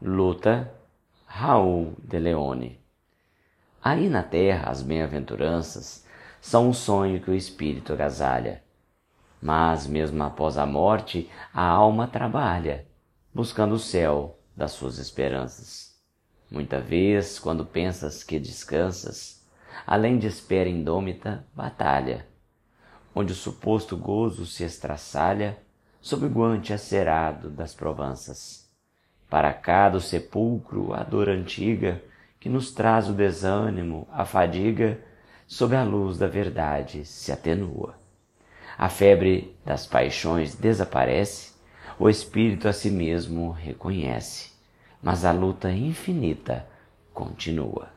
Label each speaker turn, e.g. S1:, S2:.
S1: Luta, Raul de Leone. Aí na terra as bem-aventuranças são um sonho que o espírito agasalha. Mas mesmo após a morte, a alma trabalha, buscando o céu das suas esperanças. Muita vez, quando pensas que descansas, além de espera indômita, batalha, onde o suposto gozo se estraçalha sob o guante acerado das provanças. Para cá do sepulcro a dor antiga, que nos traz o desânimo, a fadiga, sob a luz da verdade se atenua. A febre das paixões desaparece, o espírito a si mesmo reconhece mas a luta infinita continua.